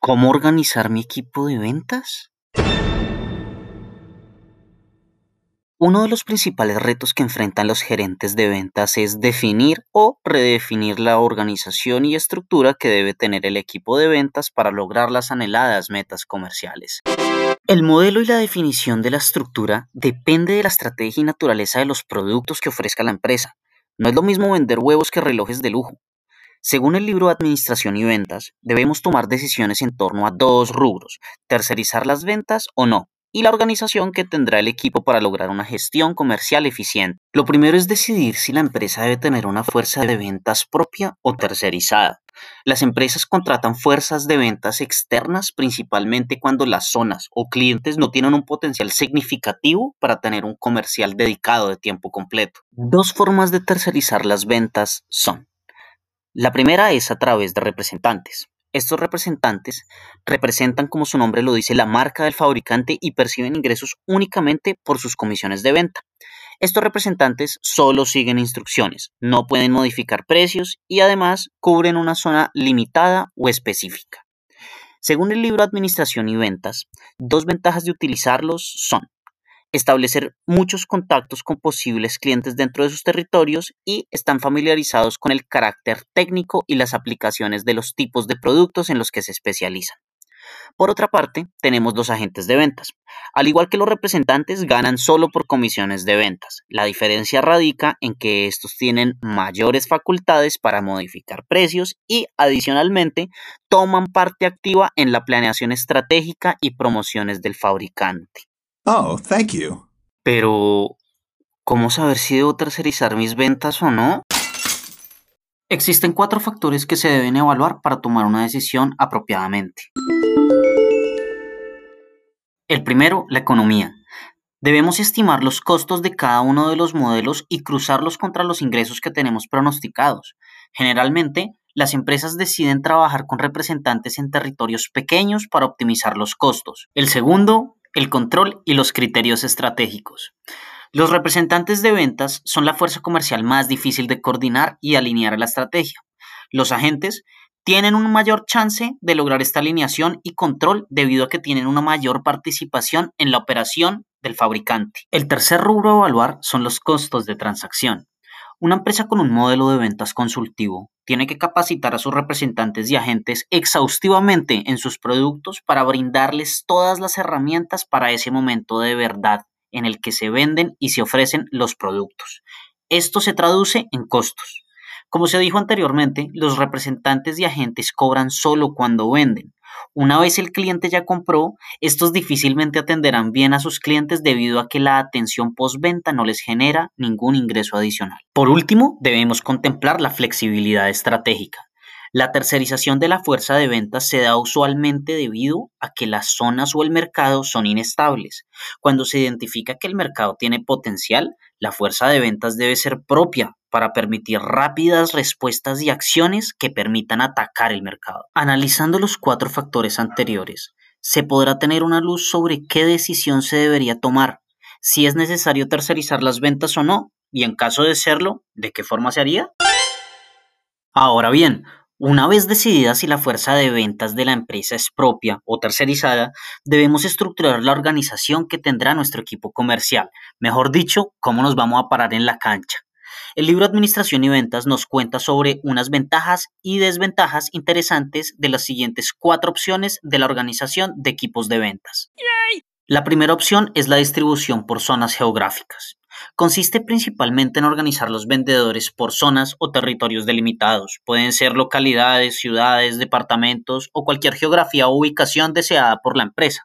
¿Cómo organizar mi equipo de ventas? Uno de los principales retos que enfrentan los gerentes de ventas es definir o redefinir la organización y estructura que debe tener el equipo de ventas para lograr las anheladas metas comerciales. El modelo y la definición de la estructura depende de la estrategia y naturaleza de los productos que ofrezca la empresa. No es lo mismo vender huevos que relojes de lujo. Según el libro Administración y Ventas, debemos tomar decisiones en torno a dos rubros, tercerizar las ventas o no, y la organización que tendrá el equipo para lograr una gestión comercial eficiente. Lo primero es decidir si la empresa debe tener una fuerza de ventas propia o tercerizada. Las empresas contratan fuerzas de ventas externas principalmente cuando las zonas o clientes no tienen un potencial significativo para tener un comercial dedicado de tiempo completo. Dos formas de tercerizar las ventas son. La primera es a través de representantes. Estos representantes representan, como su nombre lo dice, la marca del fabricante y perciben ingresos únicamente por sus comisiones de venta. Estos representantes solo siguen instrucciones, no pueden modificar precios y además cubren una zona limitada o específica. Según el libro Administración y Ventas, dos ventajas de utilizarlos son establecer muchos contactos con posibles clientes dentro de sus territorios y están familiarizados con el carácter técnico y las aplicaciones de los tipos de productos en los que se especializan. Por otra parte, tenemos los agentes de ventas. Al igual que los representantes, ganan solo por comisiones de ventas. La diferencia radica en que estos tienen mayores facultades para modificar precios y, adicionalmente, toman parte activa en la planeación estratégica y promociones del fabricante. Oh, thank you. Pero, ¿cómo saber si debo tercerizar mis ventas o no? Existen cuatro factores que se deben evaluar para tomar una decisión apropiadamente. El primero, la economía. Debemos estimar los costos de cada uno de los modelos y cruzarlos contra los ingresos que tenemos pronosticados. Generalmente, las empresas deciden trabajar con representantes en territorios pequeños para optimizar los costos. El segundo, el control y los criterios estratégicos. Los representantes de ventas son la fuerza comercial más difícil de coordinar y alinear a la estrategia. Los agentes tienen un mayor chance de lograr esta alineación y control debido a que tienen una mayor participación en la operación del fabricante. El tercer rubro a evaluar son los costos de transacción. Una empresa con un modelo de ventas consultivo tiene que capacitar a sus representantes y agentes exhaustivamente en sus productos para brindarles todas las herramientas para ese momento de verdad en el que se venden y se ofrecen los productos. Esto se traduce en costos. Como se dijo anteriormente, los representantes y agentes cobran solo cuando venden. Una vez el cliente ya compró, estos difícilmente atenderán bien a sus clientes debido a que la atención postventa no les genera ningún ingreso adicional. Por último, debemos contemplar la flexibilidad estratégica. La tercerización de la fuerza de ventas se da usualmente debido a que las zonas o el mercado son inestables. Cuando se identifica que el mercado tiene potencial, la fuerza de ventas debe ser propia para permitir rápidas respuestas y acciones que permitan atacar el mercado. Analizando los cuatro factores anteriores, se podrá tener una luz sobre qué decisión se debería tomar, si es necesario tercerizar las ventas o no, y en caso de serlo, ¿de qué forma se haría? Ahora bien, una vez decidida si la fuerza de ventas de la empresa es propia o tercerizada, debemos estructurar la organización que tendrá nuestro equipo comercial, mejor dicho, cómo nos vamos a parar en la cancha. El libro Administración y Ventas nos cuenta sobre unas ventajas y desventajas interesantes de las siguientes cuatro opciones de la organización de equipos de ventas. La primera opción es la distribución por zonas geográficas. Consiste principalmente en organizar los vendedores por zonas o territorios delimitados. Pueden ser localidades, ciudades, departamentos o cualquier geografía o ubicación deseada por la empresa.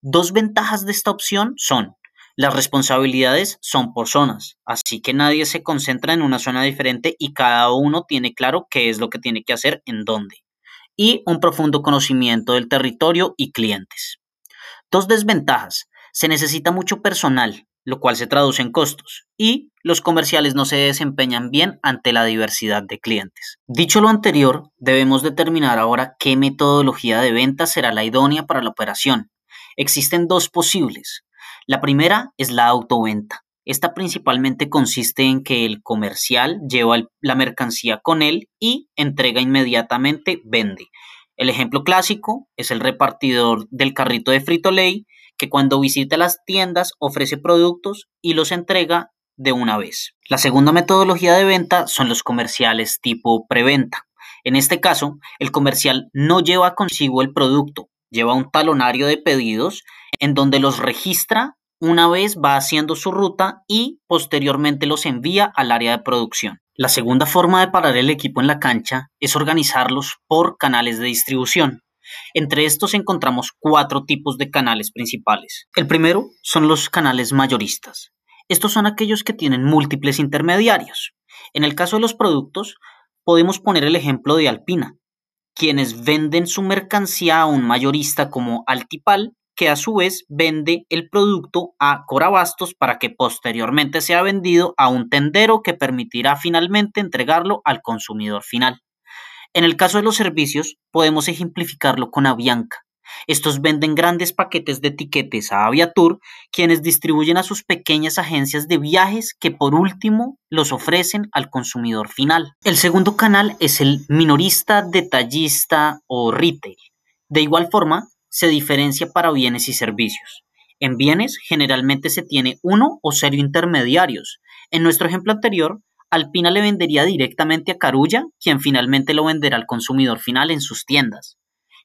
Dos ventajas de esta opción son las responsabilidades son por zonas, así que nadie se concentra en una zona diferente y cada uno tiene claro qué es lo que tiene que hacer en dónde. Y un profundo conocimiento del territorio y clientes. Dos desventajas. Se necesita mucho personal, lo cual se traduce en costos, y los comerciales no se desempeñan bien ante la diversidad de clientes. Dicho lo anterior, debemos determinar ahora qué metodología de venta será la idónea para la operación. Existen dos posibles, la primera es la autoventa. Esta principalmente consiste en que el comercial lleva la mercancía con él y entrega inmediatamente, vende. El ejemplo clásico es el repartidor del carrito de Frito-Lay que cuando visita las tiendas ofrece productos y los entrega de una vez. La segunda metodología de venta son los comerciales tipo preventa. En este caso, el comercial no lleva consigo el producto, lleva un talonario de pedidos en donde los registra una vez va haciendo su ruta y posteriormente los envía al área de producción. La segunda forma de parar el equipo en la cancha es organizarlos por canales de distribución. Entre estos encontramos cuatro tipos de canales principales. El primero son los canales mayoristas. Estos son aquellos que tienen múltiples intermediarios. En el caso de los productos, podemos poner el ejemplo de Alpina, quienes venden su mercancía a un mayorista como Altipal que a su vez vende el producto a Corabastos para que posteriormente sea vendido a un tendero que permitirá finalmente entregarlo al consumidor final. En el caso de los servicios, podemos ejemplificarlo con Avianca. Estos venden grandes paquetes de etiquetes a Aviatur, quienes distribuyen a sus pequeñas agencias de viajes que por último los ofrecen al consumidor final. El segundo canal es el minorista, detallista o retail. De igual forma, se diferencia para bienes y servicios. En bienes generalmente se tiene uno o cero intermediarios. En nuestro ejemplo anterior, Alpina le vendería directamente a Carulla, quien finalmente lo venderá al consumidor final en sus tiendas.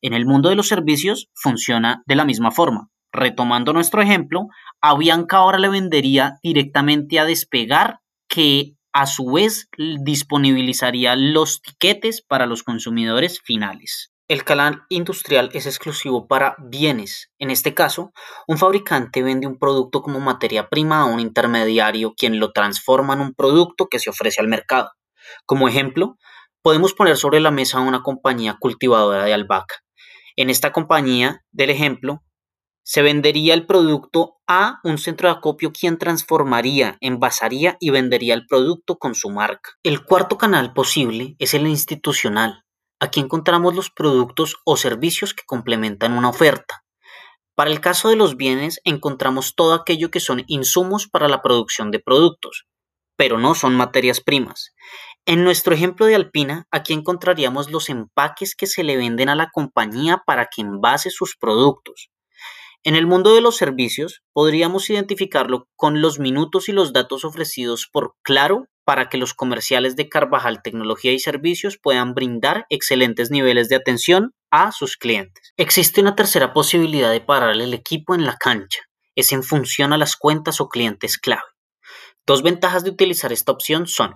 En el mundo de los servicios funciona de la misma forma. Retomando nuestro ejemplo, a Bianca ahora le vendería directamente a Despegar, que a su vez disponibilizaría los tiquetes para los consumidores finales. El canal industrial es exclusivo para bienes. En este caso, un fabricante vende un producto como materia prima a un intermediario quien lo transforma en un producto que se ofrece al mercado. Como ejemplo, podemos poner sobre la mesa una compañía cultivadora de albahaca. En esta compañía, del ejemplo, se vendería el producto a un centro de acopio quien transformaría, envasaría y vendería el producto con su marca. El cuarto canal posible es el institucional Aquí encontramos los productos o servicios que complementan una oferta. Para el caso de los bienes encontramos todo aquello que son insumos para la producción de productos, pero no son materias primas. En nuestro ejemplo de Alpina, aquí encontraríamos los empaques que se le venden a la compañía para que envase sus productos. En el mundo de los servicios, podríamos identificarlo con los minutos y los datos ofrecidos por Claro para que los comerciales de Carvajal Tecnología y Servicios puedan brindar excelentes niveles de atención a sus clientes. Existe una tercera posibilidad de parar el equipo en la cancha. Es en función a las cuentas o clientes clave. Dos ventajas de utilizar esta opción son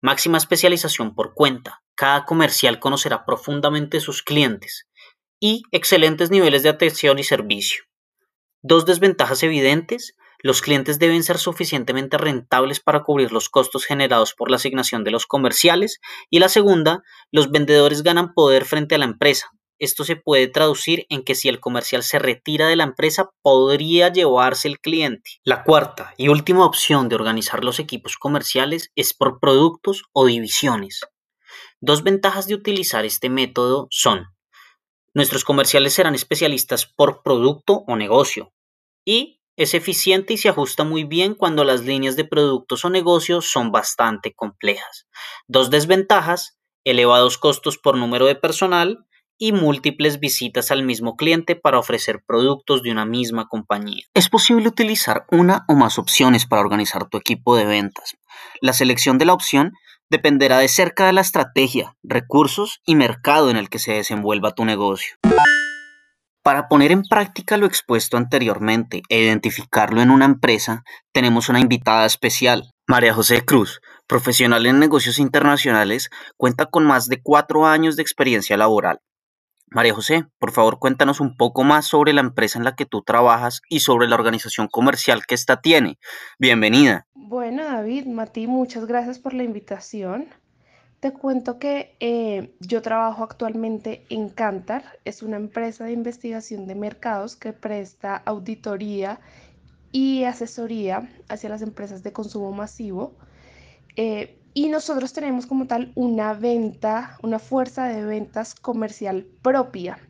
máxima especialización por cuenta. Cada comercial conocerá profundamente sus clientes y excelentes niveles de atención y servicio. Dos desventajas evidentes los clientes deben ser suficientemente rentables para cubrir los costos generados por la asignación de los comerciales. Y la segunda, los vendedores ganan poder frente a la empresa. Esto se puede traducir en que si el comercial se retira de la empresa, podría llevarse el cliente. La cuarta y última opción de organizar los equipos comerciales es por productos o divisiones. Dos ventajas de utilizar este método son, nuestros comerciales serán especialistas por producto o negocio y es eficiente y se ajusta muy bien cuando las líneas de productos o negocios son bastante complejas. Dos desventajas, elevados costos por número de personal y múltiples visitas al mismo cliente para ofrecer productos de una misma compañía. Es posible utilizar una o más opciones para organizar tu equipo de ventas. La selección de la opción dependerá de cerca de la estrategia, recursos y mercado en el que se desenvuelva tu negocio. Para poner en práctica lo expuesto anteriormente e identificarlo en una empresa, tenemos una invitada especial. María José Cruz, profesional en negocios internacionales, cuenta con más de cuatro años de experiencia laboral. María José, por favor cuéntanos un poco más sobre la empresa en la que tú trabajas y sobre la organización comercial que ésta tiene. Bienvenida. Bueno, David, Mati, muchas gracias por la invitación. Te cuento que eh, yo trabajo actualmente en Cantar, es una empresa de investigación de mercados que presta auditoría y asesoría hacia las empresas de consumo masivo. Eh, y nosotros tenemos como tal una venta, una fuerza de ventas comercial propia.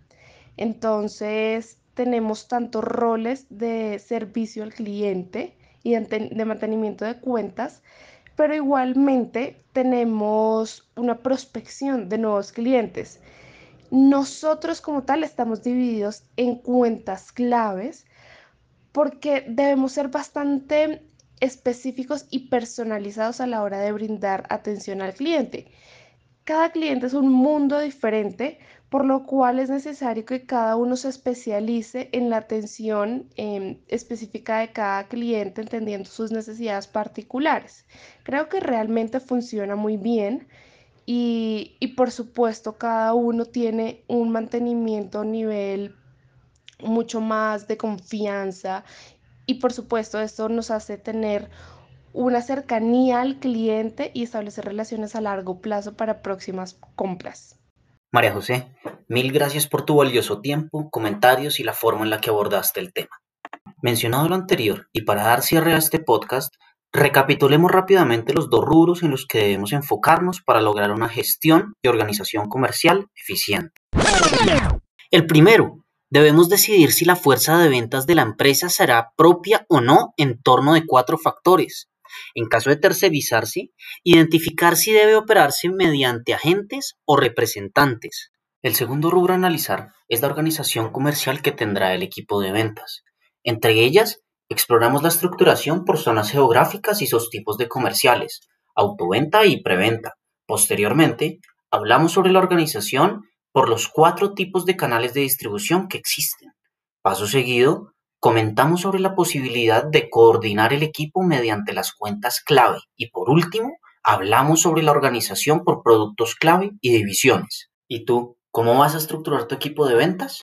Entonces tenemos tantos roles de servicio al cliente y de mantenimiento de cuentas, pero igualmente tenemos una prospección de nuevos clientes. Nosotros como tal estamos divididos en cuentas claves porque debemos ser bastante específicos y personalizados a la hora de brindar atención al cliente. Cada cliente es un mundo diferente, por lo cual es necesario que cada uno se especialice en la atención em, específica de cada cliente, entendiendo sus necesidades particulares. Creo que realmente funciona muy bien y, y por supuesto cada uno tiene un mantenimiento a nivel mucho más de confianza y por supuesto esto nos hace tener una cercanía al cliente y establecer relaciones a largo plazo para próximas compras. María José, mil gracias por tu valioso tiempo, comentarios y la forma en la que abordaste el tema. Mencionado lo anterior, y para dar cierre a este podcast, recapitulemos rápidamente los dos rubros en los que debemos enfocarnos para lograr una gestión y organización comercial eficiente. El primero, debemos decidir si la fuerza de ventas de la empresa será propia o no en torno de cuatro factores. En caso de tercerizarse, identificar si debe operarse mediante agentes o representantes. El segundo rubro a analizar es la organización comercial que tendrá el equipo de ventas. Entre ellas, exploramos la estructuración por zonas geográficas y sus tipos de comerciales, autoventa y preventa. Posteriormente, hablamos sobre la organización por los cuatro tipos de canales de distribución que existen. Paso seguido, comentamos sobre la posibilidad de coordinar el equipo mediante las cuentas clave y por último, hablamos sobre la organización por productos clave y divisiones. ¿Y tú, cómo vas a estructurar tu equipo de ventas?